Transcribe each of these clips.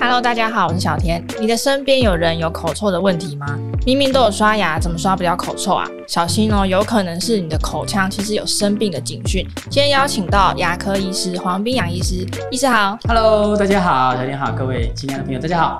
Hello，大家好，我是小田。你的身边有人有口臭的问题吗？明明都有刷牙，怎么刷不了口臭啊？小心哦，有可能是你的口腔其实有生病的警讯。今天邀请到牙科医师黄彬洋医师，医师好。Hello，大家好，小田好，各位亲爱的朋友，大家好。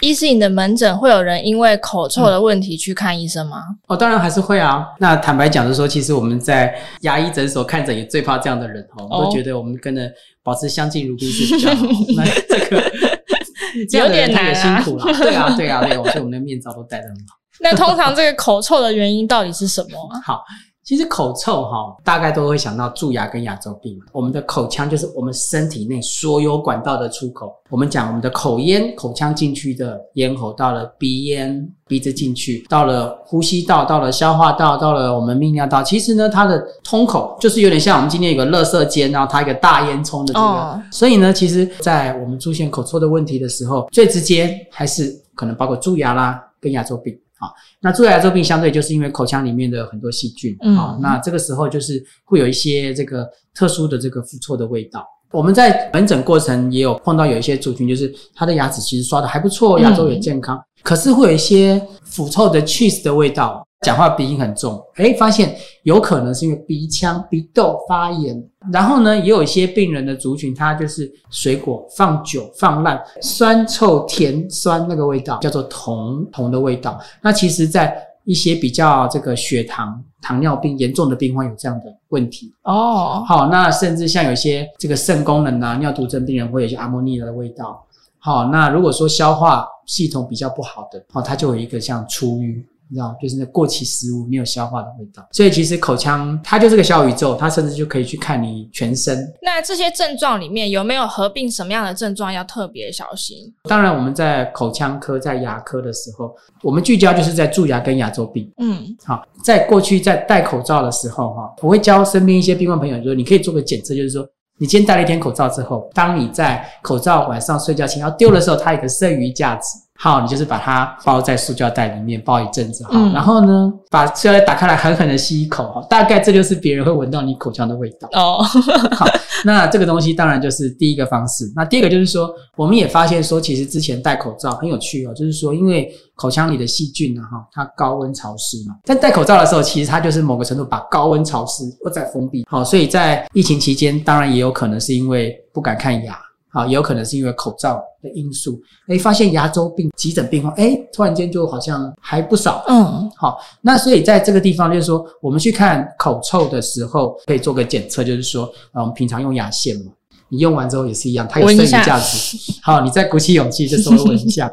医师，你的门诊会有人因为口臭的问题去看医生吗？嗯、哦，当然还是会啊。那坦白讲，就是说，其实我们在牙医诊所看诊也最怕这样的人哦，我都觉得我们跟着保持相敬如宾是比较好。那这个 这样的人他也辛苦了，对啊，对啊，对啊，所以我们的面罩都戴得很好。那通常这个口臭的原因到底是什么？好。其实口臭哈，大概都会想到蛀牙跟牙周病。我们的口腔就是我们身体内所有管道的出口。我们讲我们的口咽，口腔进去的咽喉，到了鼻咽，鼻子进去，到了呼吸道，到了消化道，到了我们泌尿道。其实呢，它的通口就是有点像我们今天有个垃圾间，然后它一个大烟囱的这个。哦。所以呢，其实，在我们出现口臭的问题的时候，最直接还是可能包括蛀牙啦，跟牙周病。好，那蛀牙周病相对就是因为口腔里面的很多细菌，啊，那这个时候就是会有一些这个特殊的这个腐臭的味道。我们在门诊过程也有碰到有一些族群，就是他的牙齿其实刷的还不错，牙周也健康，嗯，可是会有一些腐臭的 cheese 的味道。讲话鼻音很重，诶，发现有可能是因为鼻腔鼻窦发炎。然后呢，也有一些病人的族群，他就是水果放久放烂，酸臭甜酸那个味道叫做酮酮的味道。那其实，在一些比较这个血糖糖尿病严重的病患有这样的问题哦。好，那甚至像有些这个肾功能啊、尿毒症病人会有一些阿莫尼亚的味道。好，那如果说消化系统比较不好的，哦，它就有一个像出瘀。你知道，就是那过期食物没有消化的味道，所以其实口腔它就是个小宇宙，它甚至就可以去看你全身。那这些症状里面有没有合并什么样的症状要特别小心？当然，我们在口腔科、在牙科的时候，我们聚焦就是在蛀牙跟牙周病。嗯，好，在过去在戴口罩的时候，哈，我会教身边一些病患朋友，说你可以做个检测，就是说你今天戴了一天口罩之后，当你在口罩晚上睡觉前要丢的时候，它有个剩余价值。好，你就是把它包在塑胶袋里面，包一阵子，哈，嗯、然后呢，把塑料袋打开来，狠狠的吸一口，哈，大概这就是别人会闻到你口腔的味道。哦，好，那这个东西当然就是第一个方式。那第二个就是说，我们也发现说，其实之前戴口罩很有趣哦，就是说，因为口腔里的细菌呢，哈，它高温潮湿嘛，在戴口罩的时候，其实它就是某个程度把高温潮湿或再封闭。好，所以在疫情期间，当然也有可能是因为不敢看牙。好，也有可能是因为口罩的因素，哎，发现牙周病急诊病患，哎，突然间就好像还不少。嗯，好，那所以在这个地方，就是说，我们去看口臭的时候，可以做个检测，就是说，啊，我们平常用牙线嘛，你用完之后也是一样，它有剩余价值。好，你再鼓起勇气，就稍微闻一下。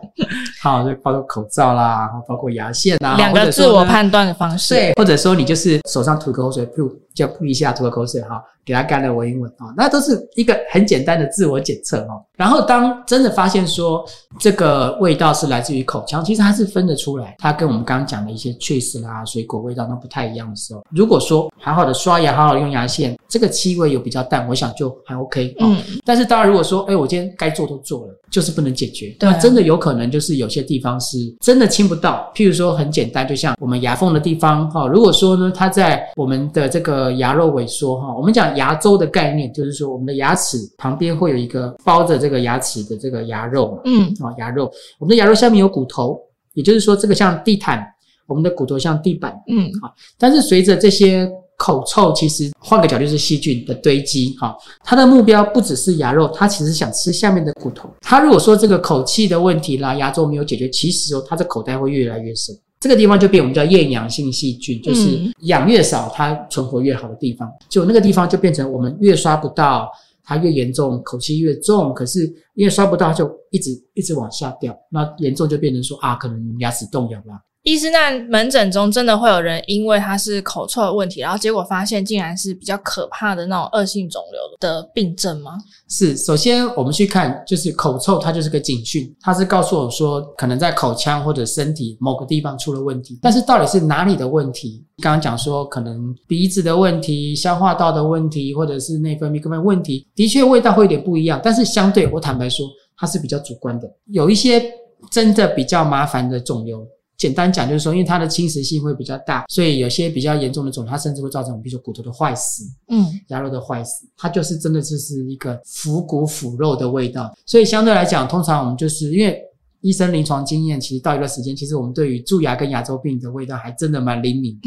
好，就包括口罩啦，包括牙线啦，两个自我判断的方式。对，或者说你就是手上吐口水，噗，就噗一下吐个口水，哈。给他干了闻一闻啊，那都是一个很简单的自我检测哦。然后当真的发现说这个味道是来自于口腔，其实它是分得出来，它跟我们刚刚讲的一些 cheese 啦、水果味道都不太一样的时候，如果说好好的刷牙，好好的用牙线，这个气味有比较淡，我想就还 OK。嗯。但是当然，如果说哎，我今天该做都做了，就是不能解决，对啊，那真的有可能就是有些地方是真的清不到。譬如说很简单，就像我们牙缝的地方哈，如果说呢，它在我们的这个牙肉萎缩哈，我们讲。牙周的概念就是说，我们的牙齿旁边会有一个包着这个牙齿的这个牙肉嘛，嗯，啊，牙肉，我们的牙肉下面有骨头，也就是说，这个像地毯，我们的骨头像地板，嗯，啊，但是随着这些口臭，其实换个角度就是细菌的堆积，哈，它的目标不只是牙肉，它其实想吃下面的骨头。它如果说这个口气的问题啦，牙周没有解决，其实哦，它的口袋会越来越深。这个地方就变我们叫厌氧性细菌，就是氧越少，它存活越好的地方。就那个地方就变成我们越刷不到，它越严重，口气越重。可是因为刷不到，就一直一直往下掉。那严重就变成说啊，可能牙齿动摇了。医师，那门诊中真的会有人因为他是口臭的问题，然后结果发现竟然是比较可怕的那种恶性肿瘤的病症吗？是，首先我们去看，就是口臭，它就是个警讯，它是告诉我说，可能在口腔或者身体某个地方出了问题。但是到底是哪里的问题？刚刚讲说，可能鼻子的问题、消化道的问题，或者是内分泌各方面问题，的确味道会有点不一样。但是相对，我坦白说，它是比较主观的。有一些真的比较麻烦的肿瘤。简单讲就是说，因为它的侵蚀性会比较大，所以有些比较严重的肿，它甚至会造成比如说骨头的坏死，嗯，牙肉的坏死，它就是真的就是一个腐骨腐肉的味道。所以相对来讲，通常我们就是因为医生临床经验，其实到一段时间，其实我们对于蛀牙跟牙周病的味道还真的蛮灵敏。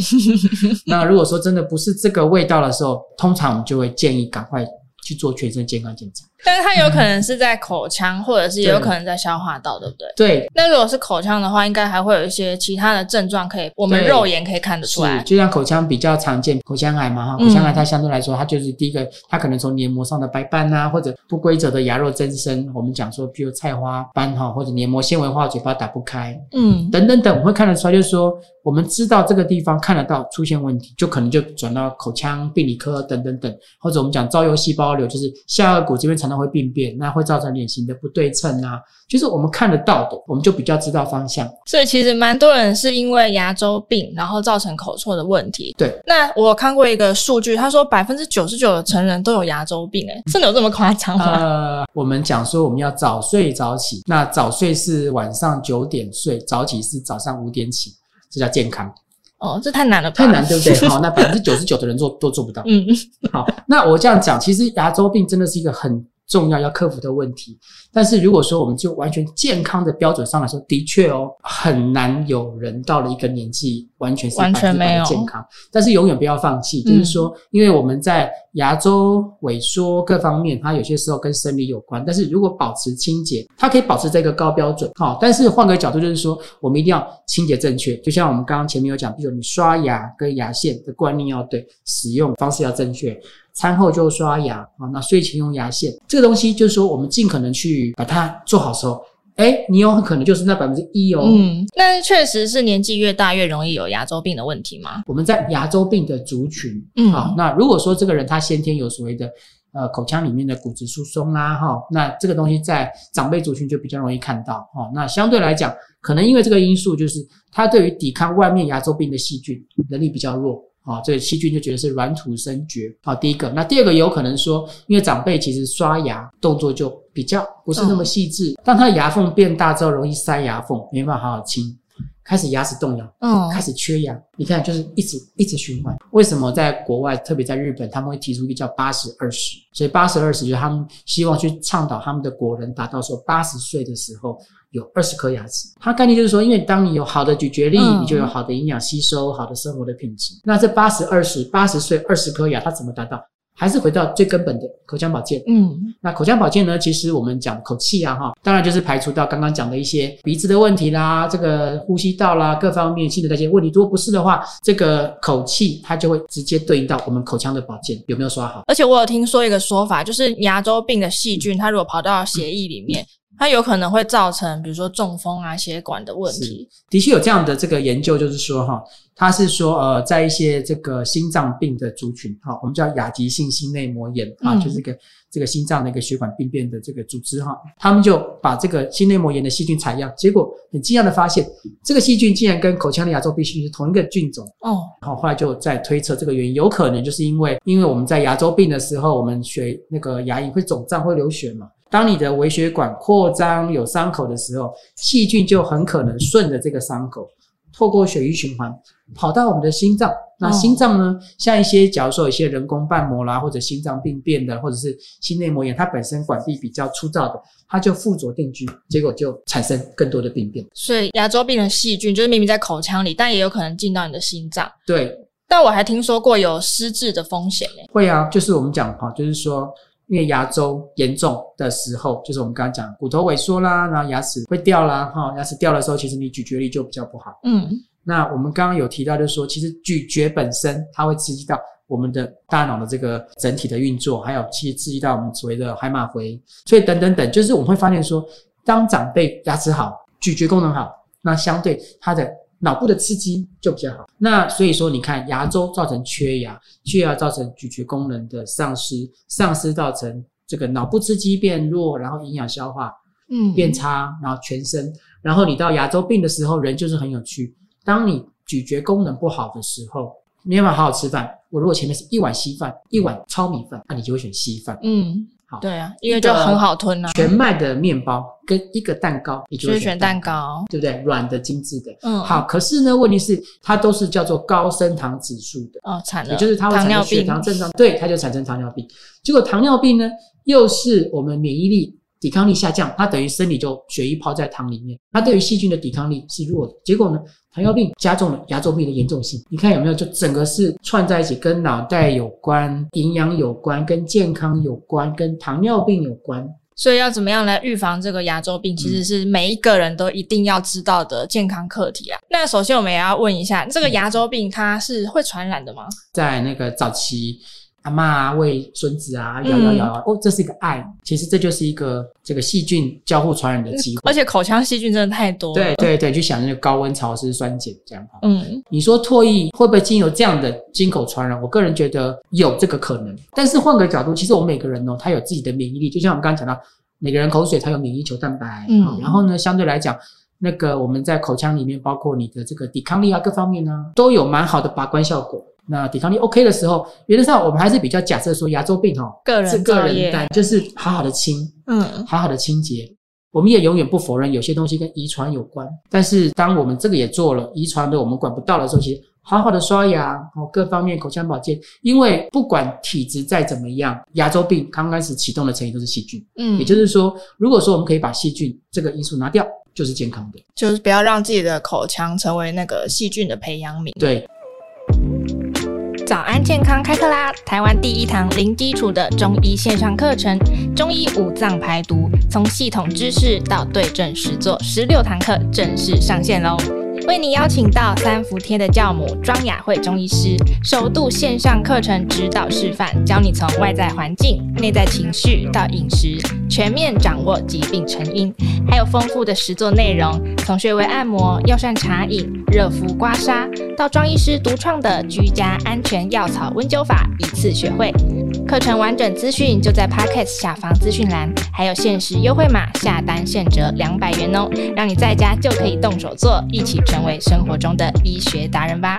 那如果说真的不是这个味道的时候，通常我们就会建议赶快去做全身健康检查。但是它有可能是在口腔，或者是也有可能在消化道，对不对？对。那如果是口腔的话，应该还会有一些其他的症状，可以我们肉眼可以看得出来。就像口腔比较常见，口腔癌嘛哈，口腔癌它相对来说，它就是第一个，它可能从黏膜上的白斑啊，或者不规则的牙肉增生，我们讲说，比如菜花斑哈，或者黏膜纤维化，嘴巴打不开，嗯，等等等，我会看得出来，就是说，我们知道这个地方看得到出现问题，就可能就转到口腔病理科等等等，或者我们讲造疣细胞瘤，就是下颌骨这边常常会病变，那。会造成脸型的不对称啊，就是我们看得到的，我们就比较知道方向。所以其实蛮多人是因为牙周病，然后造成口臭的问题。对，那我看过一个数据，他说百分之九十九的成人都有牙周病，哎，真的有这么夸张吗？呃，我们讲说我们要早睡早起，那早睡是晚上九点睡，早起是早上五点起，这叫健康。哦，这太难了，太难，对不对？好，那百分之九十九的人做都做不到。嗯，好，那我这样讲，其实牙周病真的是一个很。重要要克服的问题，但是如果说我们就完全健康的标准上来说，的确哦，很难有人到了一个年纪完全是百分之百的健康。但是永远不要放弃，就是说，因为我们在牙周萎缩各方面，它有些时候跟生理有关。但是如果保持清洁，它可以保持这个高标准。好，但是换个角度就是说，我们一定要清洁正确。就像我们刚刚前面有讲，比如你刷牙跟牙线的观念要对，使用方式要正确。餐后就刷牙啊，那睡前用牙线，这个东西就是说，我们尽可能去把它做好时候，哎，你有可能就是那百分之一哦。嗯，那确实是年纪越大越容易有牙周病的问题吗？我们在牙周病的族群，嗯，好，那如果说这个人他先天有所谓的呃口腔里面的骨质疏松啦，哈，那这个东西在长辈族群就比较容易看到，哈，那相对来讲，可能因为这个因素，就是他对于抵抗外面牙周病的细菌能力比较弱。啊，这个细菌就觉得是软土生绝。好，第一个，那第二个有可能说，因为长辈其实刷牙动作就比较不是那么细致，当他的牙缝变大之后，容易塞牙缝，没办法好好清，开始牙齿动摇，嗯，开始缺牙。你看，就是一直一直循环。为什么在国外，特别在日本，他们会提出一个叫八十二十？所以八十二十就是他们希望去倡导他们的国人达到说八十岁的时候。有二十颗牙齿，它概念就是说，因为当你有好的咀嚼力，嗯、你就有好的营养吸收，好的生活的品质。那这八十二十八十岁二十颗牙，它怎么达到？还是回到最根本的口腔保健。嗯，那口腔保健呢？其实我们讲口气啊，哈，当然就是排除到刚刚讲的一些鼻子的问题啦，这个呼吸道啦，各方面性的那些问题。如果不是的话，这个口气它就会直接对应到我们口腔的保健有没有刷好。而且我有听说一个说法，就是牙周病的细菌，它如果跑到血液里面。嗯它有可能会造成，比如说中风啊、血管的问题。的确有这样的这个研究，就是说哈，它是说呃，在一些这个心脏病的族群，哈，我们叫亚急性心内膜炎啊，就是这个这个心脏的一个血管病变的这个组织哈，他们就把这个心内膜炎的细菌采样，结果很惊讶的发现，这个细菌竟然跟口腔的牙周病细菌是同一个菌种哦。好，后来就在推测这个原因，有可能就是因为因为我们在牙周病的时候，我们血那个牙龈会肿胀会流血嘛。当你的微血管扩张有伤口的时候，细菌就很可能顺着这个伤口，透过血液循环跑到我们的心脏。那心脏呢？像一些假如说有一些人工瓣膜啦，或者心脏病变的，或者是心内膜炎，它本身管壁比较粗糙的，它就附着定居，结果就产生更多的病变。所以牙周病的细菌就是明明在口腔里，但也有可能进到你的心脏。对。但我还听说过有失智的风险诶。会啊，就是我们讲哈，就是说。因为牙周严重的时候，就是我们刚刚讲骨头萎缩啦，然后牙齿会掉啦，哈，牙齿掉的时候，其实你咀嚼力就比较不好。嗯，那我们刚刚有提到，就是说，其实咀嚼本身它会刺激到我们的大脑的这个整体的运作，还有去刺激到我们所谓的海马回，所以等等等，就是我们会发现说，当长辈牙齿好，咀嚼功能好，那相对它的。脑部的刺激就比较好，那所以说你看，牙周造成缺牙，缺牙造成咀嚼功能的丧失，丧失造成这个脑部刺激变弱，然后营养消化嗯变差，然后全身，然后你到牙周病的时候，人就是很有趣，当你咀嚼功能不好的时候，没办法好好吃饭。我如果前面是一碗稀饭，一碗糙米饭，那你就会选稀饭。嗯。好，对啊，因为就很好吞啊。全麦的面包跟一个蛋糕，你就会选蛋糕，对不对？软的、精致的。嗯，好。可是呢，问题是它都是叫做高升糖指数的哦，产了，也就是它会产生血糖正常，对，它就产生糖尿病。结果糖尿病呢，又是我们免疫力。抵抗力下降，它等于身体就血液泡在糖里面，它对于细菌的抵抗力是弱的。结果呢，糖尿病加重了牙周病的严重性。你看有没有？就整个是串在一起，跟脑袋有关，营养有关，跟健康有关，跟糖尿病有关。所以要怎么样来预防这个牙周病，其实是每一个人都一定要知道的健康课题啊。嗯、那首先我们也要问一下，这个牙周病它是会传染的吗？在那个早期。阿嬷啊，喂孙子啊，摇摇摇啊，哦，这是一个爱，其实这就是一个这个细菌交互传染的机会，而且口腔细菌真的太多了。对对对，就想那个高温潮湿酸碱这样。嗯，你说唾液会不会经由这样的经口传染？我个人觉得有这个可能，但是换个角度，其实我们每个人哦，他有自己的免疫力，就像我们刚刚讲到，每个人口水它有免疫球蛋白，嗯，然后呢，相对来讲，那个我们在口腔里面，包括你的这个抵抗力啊，各方面呢，都有蛮好的把关效果。那抵抗力 OK 的时候，原则上我们还是比较假设说牙周病哦，个人是个人单，就是好好的清，嗯，好好的清洁。我们也永远不否认有些东西跟遗传有关，但是当我们这个也做了，遗传的我们管不到的时候，其实好好的刷牙哦，各方面口腔保健，因为不管体质再怎么样，牙周病刚开始启动的成因都是细菌，嗯，也就是说，如果说我们可以把细菌这个因素拿掉，就是健康的，就是不要让自己的口腔成为那个细菌的培养皿，对。早安健康开课啦！台湾第一堂零基础的中医线上课程，中医五脏排毒，从系统知识到对症实做，十六堂课正式上线喽！为你邀请到三伏贴的教母庄雅慧中医师，首度线上课程指导示范，教你从外在环境、内在情绪到饮食，全面掌握疾病成因，还有丰富的实作内容，从穴位按摩、药膳茶饮、热敷刮痧，到庄医师独创的居家安全药草温灸法，一次学会。课程完整资讯就在 Podcast 下方资讯栏，还有限时优惠码，下单现折两百元哦，让你在家就可以动手做，一起成为生活中的医学达人吧。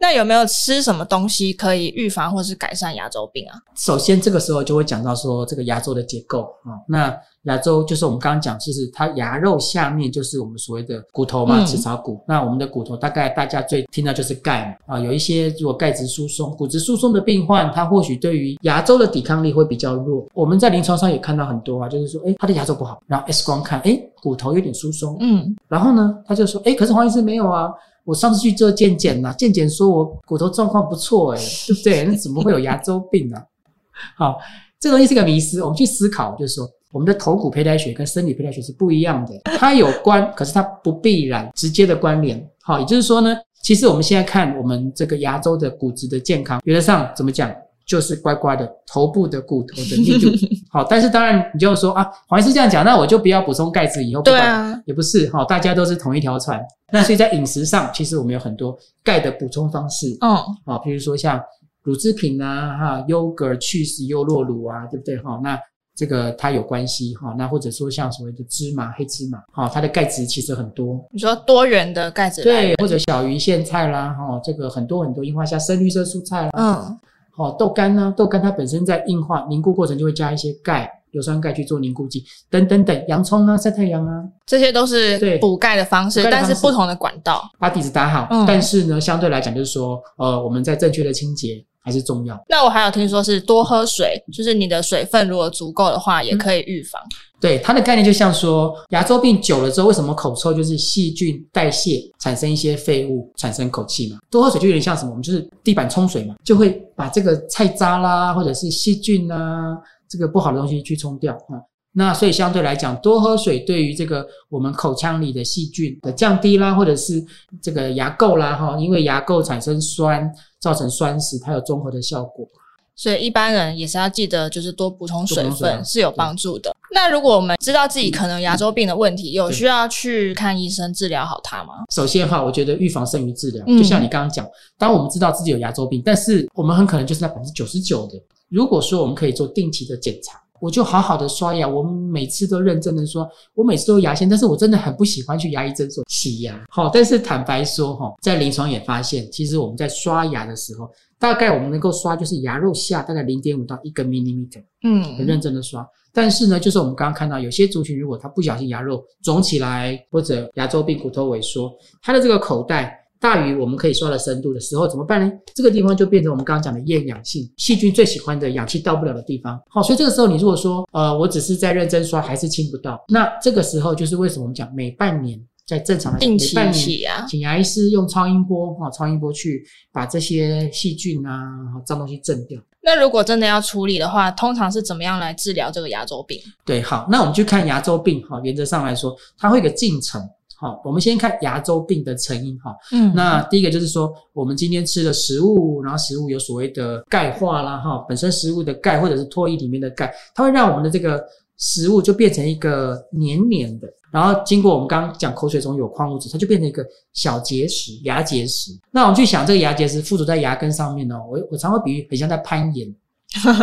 那有没有吃什么东西可以预防或是改善牙周病啊？首先，这个时候就会讲到说这个牙周的结构啊。那牙周就是我们刚刚讲，就是它牙肉下面就是我们所谓的骨头嘛，齿槽骨。那我们的骨头大概大家最听到就是钙嘛啊。有一些如果钙质疏松、骨质疏松的病患，他或许对于牙周的抵抗力会比较弱。我们在临床上也看到很多啊，就是说，诶，他的牙周不好，然后 X 光看，诶，骨头有点疏松，嗯，然后呢，他就说，诶，可是黄医师没有啊。我上次去做健检呐，健检说我骨头状况不错，诶，对不对？那怎么会有牙周病呢？好，这个东西是个迷思。我们去思考，就是说，我们的头骨胚胎学跟生理胚胎学是不一样的，它有关，可是它不必然直接的关联。好，也就是说呢，其实我们现在看我们这个牙周的骨质的健康，原则上怎么讲？就是乖乖的头部的骨头的密度 好，但是当然你就说啊，黄医师这样讲，那我就不要补充钙质，以后不对啊，也不是哈，大家都是同一条船。那所以在饮食上，其实我们有很多钙的补充方式，嗯，好，比如说像乳制品啊，哈，yogurt、cheese、优酪乳啊，对不对哈？那这个它有关系哈。那或者说像所谓的芝麻、黑芝麻，哈，它的钙质其实很多。你说多元的钙质，对，或者小鱼苋菜啦，哈，这个很多很多樱花虾、深绿色蔬菜啦，嗯。哦，豆干呢？豆干它本身在硬化凝固过程就会加一些钙、硫酸钙去做凝固剂，等等等。洋葱啊，晒太阳啊，这些都是补钙的方式，但是不同的管道把底子打好。嗯，但是呢，相对来讲就是说，呃，我们在正确的清洁还是重要。那我还有听说是多喝水，就是你的水分如果足够的话，也可以预防。嗯对，它的概念就像说，牙周病久了之后，为什么口臭？就是细菌代谢产生一些废物，产生口气嘛。多喝水就有点像什么？我们就是地板冲水嘛，就会把这个菜渣啦，或者是细菌啊，这个不好的东西去冲掉啊。那所以相对来讲，多喝水对于这个我们口腔里的细菌的降低啦，或者是这个牙垢啦，哈，因为牙垢产生酸，造成酸蚀，它有综合的效果。所以一般人也是要记得，就是多补充水分是有帮助的。那如果我们知道自己可能牙周病的问题，有需要去看医生治疗好它吗？首先哈，我觉得预防胜于治疗。嗯。就像你刚刚讲，当我们知道自己有牙周病，但是我们很可能就是那百分之九十九的。如果说我们可以做定期的检查，我就好好的刷牙，我每次都认真的说，我每次都牙线，但是我真的很不喜欢去牙医诊所洗牙。好，但是坦白说哈，在临床也发现，其实我们在刷牙的时候，大概我们能够刷就是牙肉下大概零点五到一个 millimeter，嗯，很认真的刷。但是呢，就是我们刚刚看到有些族群，如果他不小心牙肉肿起来，或者牙周病、骨头萎缩，他的这个口袋。大于我们可以刷的深度的时候怎么办呢？这个地方就变成我们刚刚讲的厌氧性细菌最喜欢的氧气到不了的地方。好，所以这个时候你如果说呃我只是在认真刷还是清不到，那这个时候就是为什么我们讲每半年在正常的定期洗啊，请牙医师用超音波哈超音波去把这些细菌啊脏东西震掉。那如果真的要处理的话，通常是怎么样来治疗这个牙周病？对，好，那我们去看牙周病哈，原则上来说它会有个进程。好，我们先看牙周病的成因哈。嗯，那第一个就是说，我们今天吃的食物，然后食物有所谓的钙化啦哈，本身食物的钙或者是唾液里面的钙，它会让我们的这个食物就变成一个黏黏的，然后经过我们刚刚讲口水中有矿物质，它就变成一个小结石，牙结石。那我们去想这个牙结石附着在牙根上面呢，我我常会比喻很像在攀岩，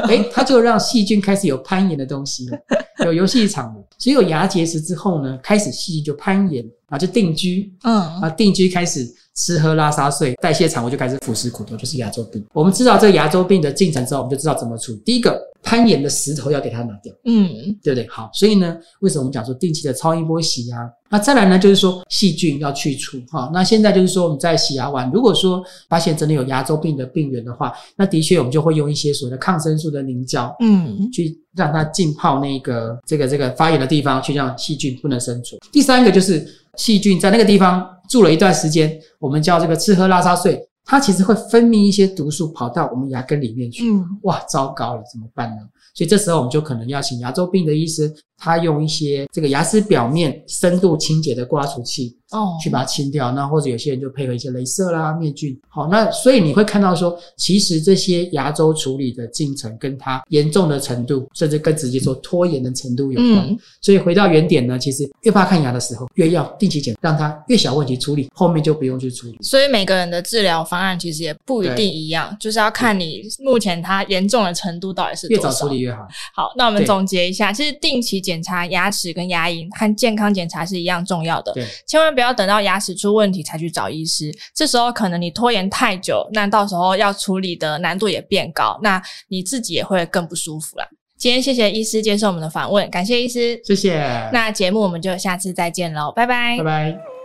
诶，它就让细菌开始有攀岩的东西了，有游戏场了。所以有牙结石之后呢，开始细菌就攀岩。就定居，嗯，啊，定居开始吃喝拉撒睡，代谢产物就开始腐蚀骨头，就是牙周病。我们知道这个牙周病的进程之后，我们就知道怎么处理。第一个，攀岩的石头要给它拿掉，嗯，对不对？好，所以呢，为什么我们讲说定期的超音波洗牙？那再来呢，就是说细菌要去除，哈。那现在就是说我们在洗牙完，如果说发现真的有牙周病的病源的话，那的确我们就会用一些所谓的抗生素的凝胶，嗯，去让它浸泡那个这个这个发炎的地方，去让细菌不能生存。第三个就是。细菌在那个地方住了一段时间，我们叫这个吃喝拉撒睡，它其实会分泌一些毒素跑到我们牙根里面去。嗯，哇，糟糕了，怎么办呢？所以这时候我们就可能要请牙周病的医生，他用一些这个牙齿表面深度清洁的刮除器。哦，去把它清掉，那或者有些人就配合一些镭射啦、灭菌。好，那所以你会看到说，其实这些牙周处理的进程跟它严重的程度，甚至跟直接说拖延的程度有关。嗯，所以回到原点呢，其实越怕看牙的时候，越要定期检，让它越小问题处理，后面就不用去处理。所以每个人的治疗方案其实也不一定一样，就是要看你目前它严重的程度到底是多少。越早处理越好。好，那我们总结一下，其实定期检查牙齿跟牙龈和健康检查是一样重要的。对，千万不要。等到牙齿出问题才去找医师，这时候可能你拖延太久，那到时候要处理的难度也变高，那你自己也会更不舒服了。今天谢谢医师接受我们的访问，感谢医师，谢谢。那节目我们就下次再见喽，拜拜，拜拜。